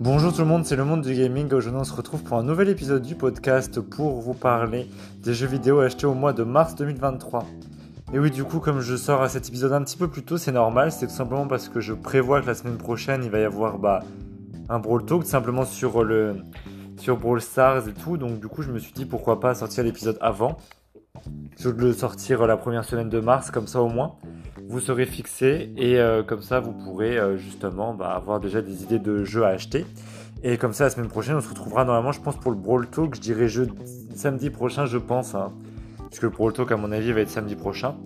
Bonjour tout le monde, c'est le monde du gaming. Aujourd'hui, on se retrouve pour un nouvel épisode du podcast pour vous parler des jeux vidéo achetés au mois de mars 2023. Et oui, du coup, comme je sors à cet épisode un petit peu plus tôt, c'est normal. C'est tout simplement parce que je prévois que la semaine prochaine, il va y avoir bah, un Brawl Talk, simplement sur le sur Brawl Stars et tout. Donc, du coup, je me suis dit pourquoi pas sortir l'épisode avant. Je vais le sortir la première semaine de mars, comme ça au moins vous serez fixé et euh, comme ça vous pourrez euh, justement bah, avoir déjà des idées de jeux à acheter. Et comme ça la semaine prochaine on se retrouvera normalement je pense pour le Brawl Talk, je dirais samedi prochain je pense. Hein, puisque le Brawl Talk à mon avis va être samedi prochain.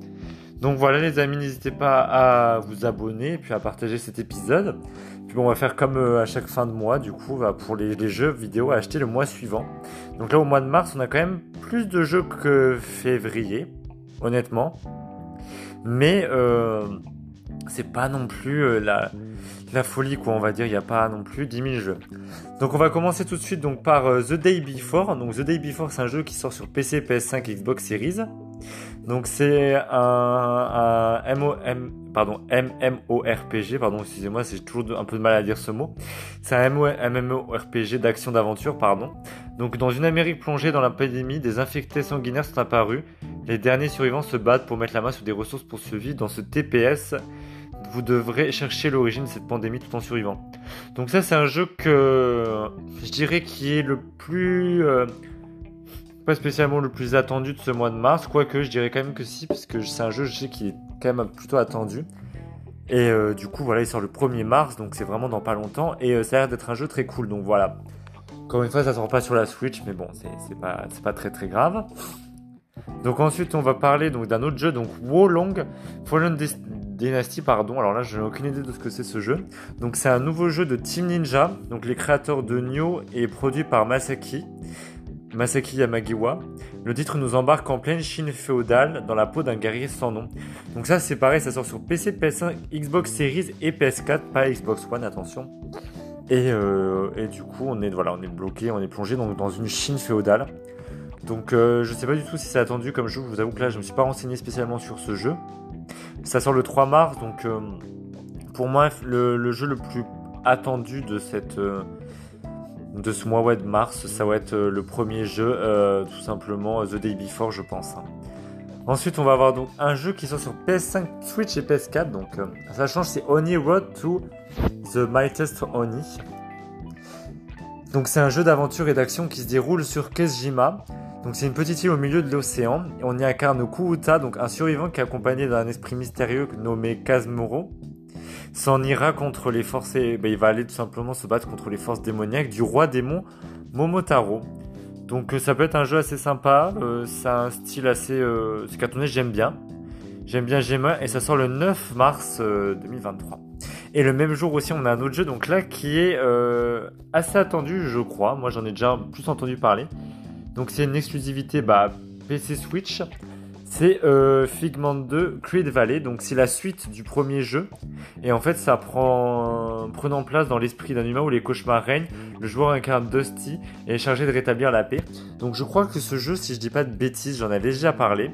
Donc voilà les amis, n'hésitez pas à vous abonner puis à partager cet épisode. Puis bon, on va faire comme euh, à chaque fin de mois, du coup, bah, pour les, jeux vidéo à acheter le mois suivant. Donc là, au mois de mars, on a quand même plus de jeux que février, honnêtement. Mais euh, c'est pas non plus euh, la, la, folie, quoi, on va dire. Il n'y a pas non plus 10 000 jeux. Donc on va commencer tout de suite donc, par euh, The Day Before. Donc The Day Before, c'est un jeu qui sort sur PC, PS5 et Xbox Series. Donc c'est un, un MOM, pardon, MMORPG, pardon, excusez-moi, j'ai toujours un peu de mal à dire ce mot. C'est un MMORPG d'action d'aventure, pardon. Donc dans une Amérique plongée dans la pandémie, des infectés sanguinaires sont apparus. Les derniers survivants se battent pour mettre la main sur des ressources pour survivre. Dans ce TPS, vous devrez chercher l'origine de cette pandémie tout en survivant. Donc ça c'est un jeu que je dirais qui est le plus... Euh, pas spécialement le plus attendu de ce mois de mars, quoique je dirais quand même que si, parce que c'est un jeu je sais qui est quand même plutôt attendu. Et euh, du coup voilà il sort le 1er mars, donc c'est vraiment dans pas longtemps, et euh, ça a l'air d'être un jeu très cool, donc voilà. Encore une fois ça sort pas sur la Switch, mais bon c'est pas, pas très très grave. Donc ensuite, on va parler d'un autre jeu, donc Wolong Fallen Dynasty, pardon. Alors là, je n'ai aucune idée de ce que c'est ce jeu. Donc c'est un nouveau jeu de Team Ninja, donc les créateurs de Nioh et produit par Masaki. Masaki Yamagiwa. Le titre nous embarque en pleine Chine féodale dans la peau d'un guerrier sans nom. Donc ça c'est pareil, ça sort sur PC, PS5, Xbox Series et PS4, pas Xbox One, attention. Et, euh, du coup on est bloqué, on est plongé dans une Chine féodale. Donc euh, je sais pas du tout si c'est attendu comme jeu, je vous avoue que là je me suis pas renseigné spécialement sur ce jeu. Ça sort le 3 mars, donc euh, pour moi le, jeu le plus attendu de euh, ce mois de mars, ça va être le premier jeu, tout simplement The Day Before je pense. Ensuite on va avoir donc un jeu qui sort sur PS5, Switch et PS4, donc ça change, c'est Oni Road to the Mightiest Oni. Donc c'est un jeu d'aventure et d'action qui se déroule sur Kesjima. Donc c'est une petite île au milieu de l'océan. Et on y incarne Kuuta, donc un survivant qui est accompagné d'un esprit mystérieux nommé Kazmoro. S'en ira contre les forces... Ben, il va aller tout simplement se battre contre les forces démoniaques du roi démon Momotaro. Donc euh, ça peut être un jeu assez sympa. Euh, c'est un style assez... Euh, c'est cartonné, j'aime bien. J'aime bien Gemma et ça sort le 9 mars 2023. Et le même jour aussi, on a un autre jeu, donc là, qui est assez attendu, je crois. Moi, j'en ai déjà plus entendu parler. Donc c'est une exclusivité bah, PC Switch. C'est euh, Figment 2 Creed Valley, donc c'est la suite du premier jeu. Et en fait, ça prend prenant place dans l'esprit d'un humain où les cauchemars règnent. Le joueur incarne Dusty et est chargé de rétablir la paix. Donc je crois que ce jeu, si je dis pas de bêtises, j'en avais déjà parlé.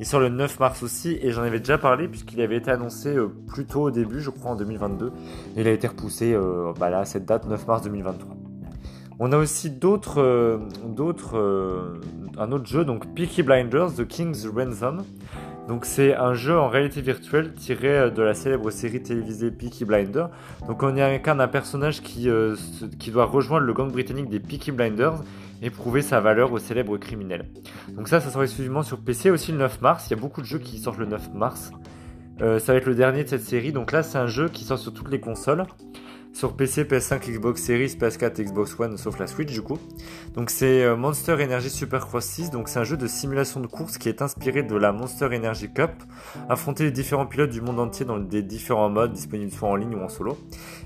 Il sort le 9 mars aussi et j'en avais déjà parlé puisqu'il avait été annoncé euh, plus tôt au début, je crois en 2022. Et il a été repoussé euh, bah là, cette date 9 mars 2023. On a aussi d'autres, euh, d'autres, euh, un autre jeu, donc Peaky Blinders, The King's Ransom. Donc c'est un jeu en réalité virtuelle tiré euh, de la célèbre série télévisée Peaky Blinders. Donc on y incarne un personnage qui, qui doit rejoindre le gang britannique des Peaky Blinders et prouver sa valeur aux célèbres criminels. Donc ça, ça sort exclusivement sur PC aussi le 9 mars. Il y a beaucoup de jeux qui sortent le 9 mars. ça va être le dernier de cette série. Donc là, c'est un jeu qui sort sur toutes les consoles sur PC, PS5, Xbox Series, PS4, Xbox One, sauf la Switch du coup. Donc c'est euh, Monster Energy Supercross 6, donc c'est un jeu de simulation de course qui est inspiré de la Monster Energy Cup. Affronter les différents pilotes du monde entier dans des différents modes disponibles soit en ligne ou en solo.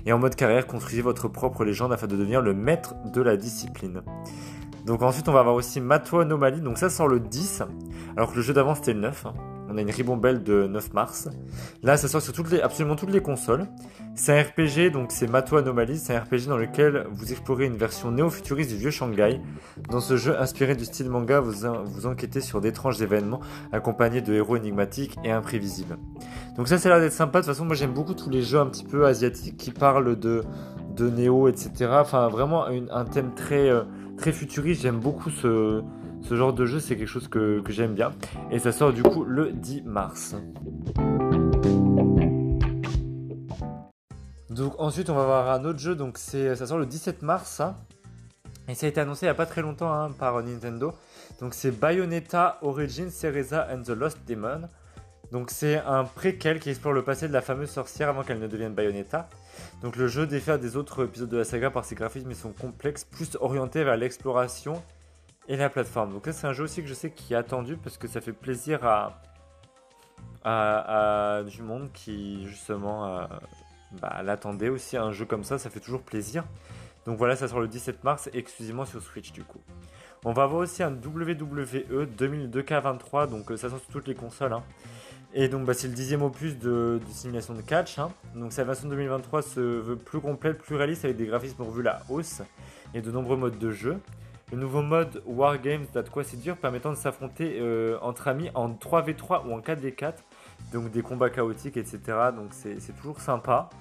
Et en mode carrière, construisez votre propre légende afin de devenir le maître de la discipline. Donc ensuite on va avoir aussi Mato Anomaly, donc ça sort le 10, alors que le jeu d'avant c'était le 9. On a une ribambelle de 9 mars. Là, ça sort sur absolument toutes les consoles. C'est un RPG, donc c'est Mato Anomaly. C'est un RPG dans lequel vous explorez une version néo-futuriste du vieux Shanghai. Dans ce jeu inspiré du style manga, vous, vous enquêtez sur d'étranges événements accompagnés de héros énigmatiques et imprévisibles. Donc ça, ça a l'air d'être sympa. De toute façon, moi j'aime beaucoup tous les jeux un petit peu asiatiques qui parlent de, de Néo, etc. Enfin, vraiment un thème très, euh, très futuriste. J'aime beaucoup ce, ce, genre de jeu, c'est quelque chose que, j'aime bien. Et ça sort du coup le 10 mars. Donc ensuite on va voir un autre jeu, donc ça sort le 17 mars. Hein. Et ça a été annoncé il n'y a pas très longtemps hein, par Nintendo. Donc c'est Bayonetta Origin Cereza and the Lost Demon. Donc c'est un préquel qui explore le passé de la fameuse sorcière avant qu'elle ne devienne Bayonetta. Donc le jeu diffère des autres épisodes de la saga par ses graphismes et son complexe, plus orienté vers l'exploration et la plateforme. Donc là c'est un jeu aussi que je sais qui est attendu parce que ça fait plaisir à, du monde qui justement euh, bah, l'attendait aussi. Un jeu comme ça, ça fait toujours plaisir. Donc voilà, ça sort le 17 mars exclusivement sur Switch du coup. On va avoir aussi un WWE 2002K23, donc euh, ça sort sur toutes les consoles. Hein. Et donc bah, c'est le dixième opus de, simulation de catch. Hein. Donc sa version 2023 se veut plus complète, plus réaliste avec des graphismes revus la hausse et de nombreux modes de jeu. Le nouveau mode Wargames That Quoi C'est Dur permettant de s'affronter euh, entre amis en 3v3 ou en 4v4. Donc des combats chaotiques, etc. Donc c'est toujours sympa.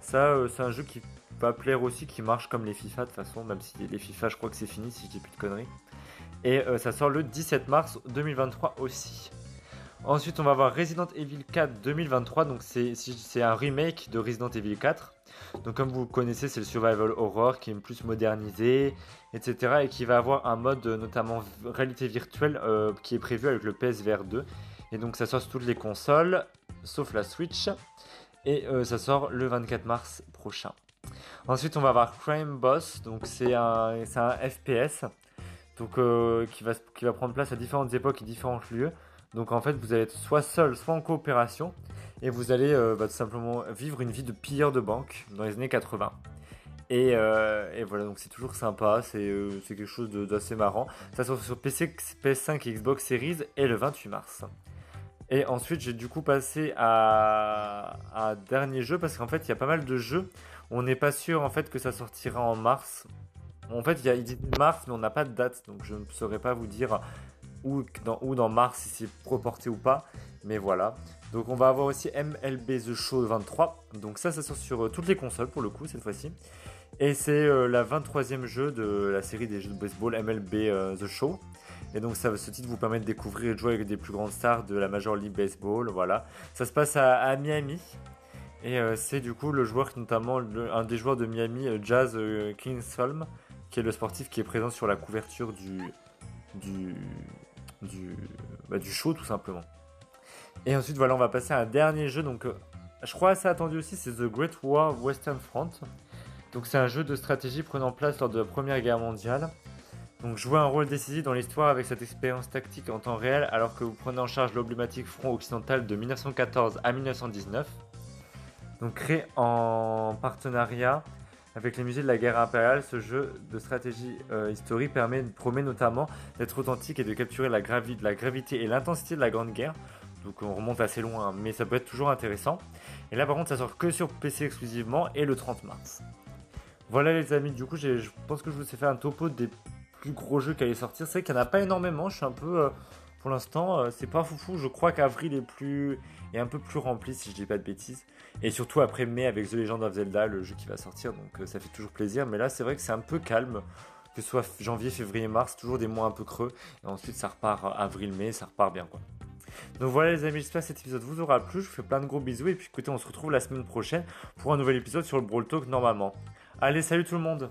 Ça, euh, c'est un jeu qui va plaire aussi, qui marche comme les FIFA de toute façon, même si les FIFA, je crois que c'est fini si je dis plus de conneries. Et euh, ça sort le 17 mars 2023 aussi. Ensuite, on va voir Resident Evil 4 2023. Donc, c'est un remake de Resident Evil 4. Donc, comme vous connaissez, c'est le survival horror qui est plus modernisé, etc. Et qui va avoir un mode, notamment réalité virtuelle, euh, qui est prévu avec le PSVR 2. Et donc, ça sort sur toutes les consoles, sauf la Switch. Et euh, ça sort le 24 mars prochain. Ensuite, on va voir Crime Boss. Donc, c'est un, un, FPS donc, euh, qui va prendre place à différentes époques et différents lieux. Donc en fait, vous allez être soit seul, soit en coopération, et vous allez euh, bah, tout simplement vivre une vie de pilleur de banque dans les années 80. Et, et voilà, donc c'est toujours sympa, c'est quelque chose d'assez marrant. Ça sort sur PC, PS5 et Xbox Series et le 28 mars. Et ensuite, j'ai du coup passé à, dernier jeu parce qu'en fait, il y a pas mal de jeux. On n'est pas sûr en fait que ça sortira en mars. En fait, il, a, dit mars, mais on n'a pas de date, donc je ne saurais pas vous dire où dans, où dans mars si c'est reporté ou pas. Mais voilà. Donc on va avoir aussi MLB The Show 23. Donc ça, ça sort sur euh, toutes les consoles pour le coup cette fois-ci. Et c'est euh, la 23e jeu de la série des jeux de baseball MLB euh, The Show. Et donc ça, ce titre vous permet de découvrir et de jouer avec des plus grandes stars de la Major League Baseball. Voilà. Ça se passe à, Miami. Et euh, c'est du coup le joueur, notamment un des joueurs de Miami, Jazz Kingsholm, qui est le sportif qui est présent sur la couverture du, du, bah, du show tout simplement. Et ensuite voilà, on va passer à un dernier jeu. Donc je crois assez attendu aussi, c'est The Great War Western Front. Donc c'est un jeu de stratégie prenant place lors de la Première Guerre mondiale. Donc jouer un rôle décisif dans l'histoire avec cette expérience tactique en temps réel alors que vous prenez en charge l'emblématique front occidental de 1914 à 1919. Donc créé en partenariat avec les musées de la guerre impériale, ce jeu de stratégie euh, historique permet, promet notamment d'être authentique et de capturer la, gravité et l'intensité de la Grande Guerre. Donc on remonte assez loin, mais ça peut être toujours intéressant. Et là par contre ça sort que sur PC exclusivement et le 30 mars. Voilà les amis, du coup je pense que je vous ai fait un topo des plus gros jeux qui allaient sortir. C'est qu'il n'y en a pas énormément. Je suis un peu. Euh, pour l'instant, euh, c'est pas foufou. Je crois qu'avril est plus est un peu plus rempli si je dis pas de bêtises. Et surtout après mai avec The Legend of Zelda, le jeu qui va sortir. Donc euh, ça fait toujours plaisir. Mais là, c'est vrai que c'est un peu calme. Que ce soit janvier, février, mars, toujours des mois un peu creux. Et ensuite, ça repart avril-mai, ça repart bien quoi. Donc voilà les amis, j'espère que cet épisode vous aura plu. Je vous fais plein de gros bisous. Et puis écoutez, on se retrouve la semaine prochaine pour un nouvel épisode sur le Brawl Talk normalement. Allez, salut tout le monde